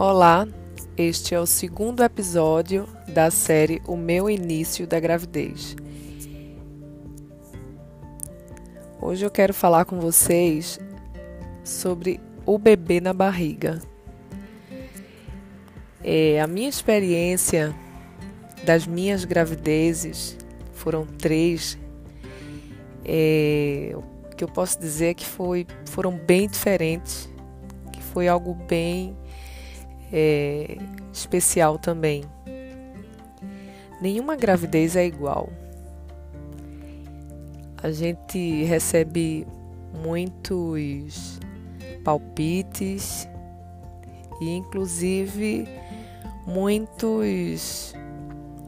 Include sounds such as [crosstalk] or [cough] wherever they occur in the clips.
Olá, este é o segundo episódio da série O Meu Início da Gravidez. Hoje eu quero falar com vocês sobre o bebê na barriga. É, a minha experiência das minhas gravidezes foram três. É, o que eu posso dizer é que foi, foram bem diferentes, que foi algo bem é, especial também. Nenhuma gravidez é igual. A gente recebe muitos palpites e, inclusive, muitos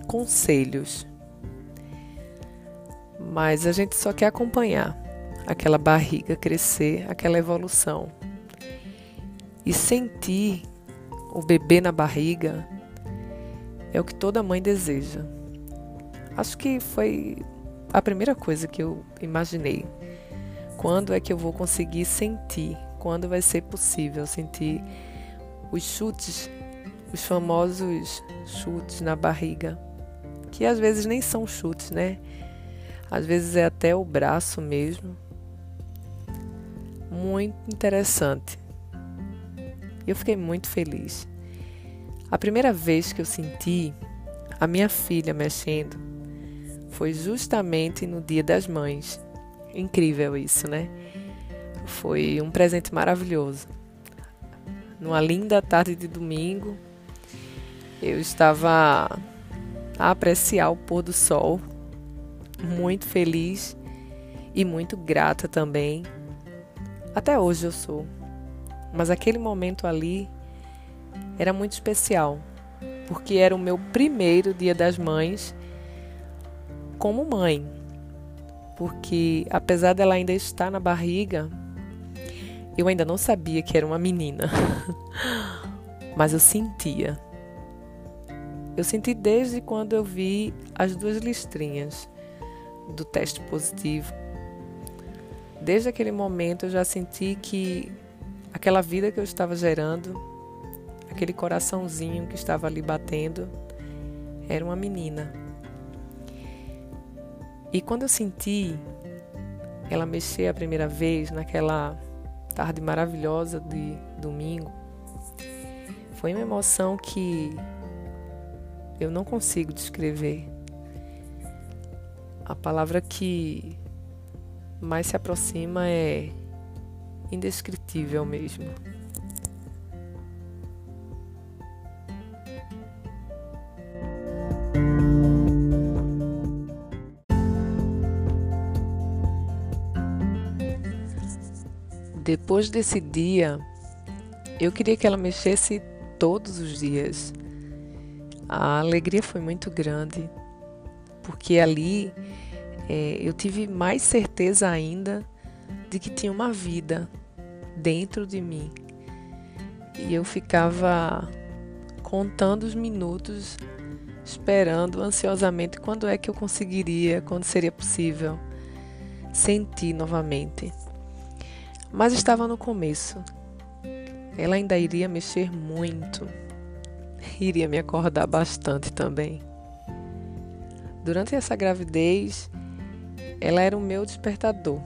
conselhos. Mas a gente só quer acompanhar aquela barriga crescer, aquela evolução. E sentir o bebê na barriga é o que toda mãe deseja. Acho que foi a primeira coisa que eu imaginei. Quando é que eu vou conseguir sentir? Quando vai ser possível sentir os chutes, os famosos chutes na barriga, que às vezes nem são chutes, né? Às vezes é até o braço mesmo. Muito interessante. Eu fiquei muito feliz. A primeira vez que eu senti a minha filha mexendo foi justamente no Dia das Mães. Incrível isso, né? Foi um presente maravilhoso. Numa linda tarde de domingo, eu estava a apreciar o pôr do sol, muito feliz e muito grata também. Até hoje eu sou. Mas aquele momento ali era muito especial, porque era o meu primeiro Dia das Mães como mãe. Porque apesar dela ainda estar na barriga, eu ainda não sabia que era uma menina. [laughs] Mas eu sentia. Eu senti desde quando eu vi as duas listrinhas do teste positivo. Desde aquele momento eu já senti que aquela vida que eu estava gerando, aquele coraçãozinho que estava ali batendo, era uma menina. E quando eu senti ela mexer a primeira vez naquela tarde maravilhosa de domingo, foi uma emoção que eu não consigo descrever. A palavra que mais se aproxima é indescritível mesmo. Depois desse dia, eu queria que ela mexesse todos os dias. A alegria foi muito grande, porque ali é, eu tive mais certeza ainda de que tinha uma vida dentro de mim. E eu ficava contando os minutos, esperando ansiosamente quando é que eu conseguiria, quando seria possível sentir novamente. Mas estava no começo. Ela ainda iria mexer muito. Iria me acordar bastante também. Durante essa gravidez, ela era o meu despertador.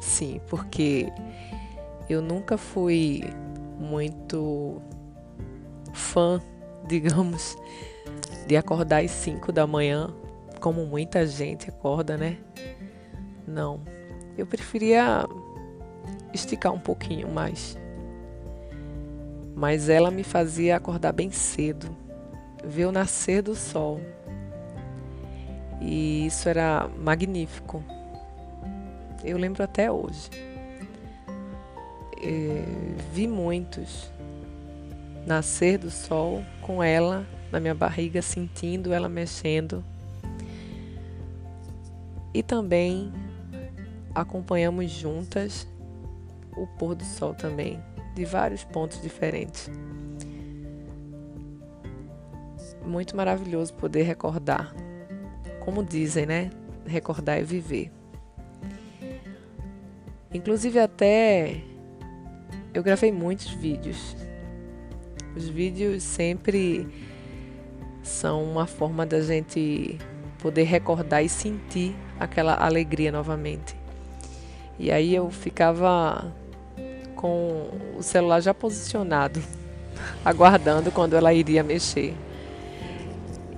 Sim, porque eu nunca fui muito fã, [laughs] digamos, de acordar às 5 da manhã, como muita gente acorda, né? Não. Eu preferia esticar um pouquinho mais. Mas ela me fazia acordar bem cedo, ver o nascer do sol. E isso era magnífico. Eu lembro até hoje. É, vi muitos nascer do sol com ela na minha barriga, sentindo ela mexendo. E também acompanhamos juntas o pôr do sol também, de vários pontos diferentes. Muito maravilhoso poder recordar. Como dizem, né? Recordar é viver. Inclusive até eu gravei muitos vídeos Os vídeos sempre são uma forma da gente poder recordar e sentir aquela alegria novamente. E aí eu ficava com o celular já posicionado, [laughs] aguardando quando ela iria mexer.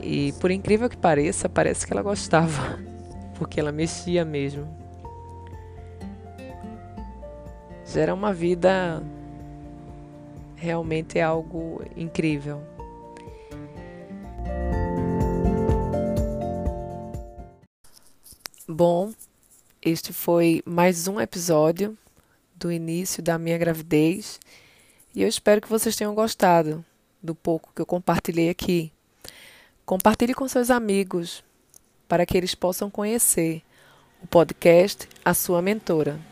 E por incrível que pareça, parece que ela gostava, [laughs] porque ela mexia mesmo. Gera uma vida realmente é algo incrível. Bom, este foi mais um episódio do início da minha gravidez e eu espero que vocês tenham gostado do pouco que eu compartilhei aqui. Compartilhe com seus amigos para que eles possam conhecer o podcast A Sua Mentora.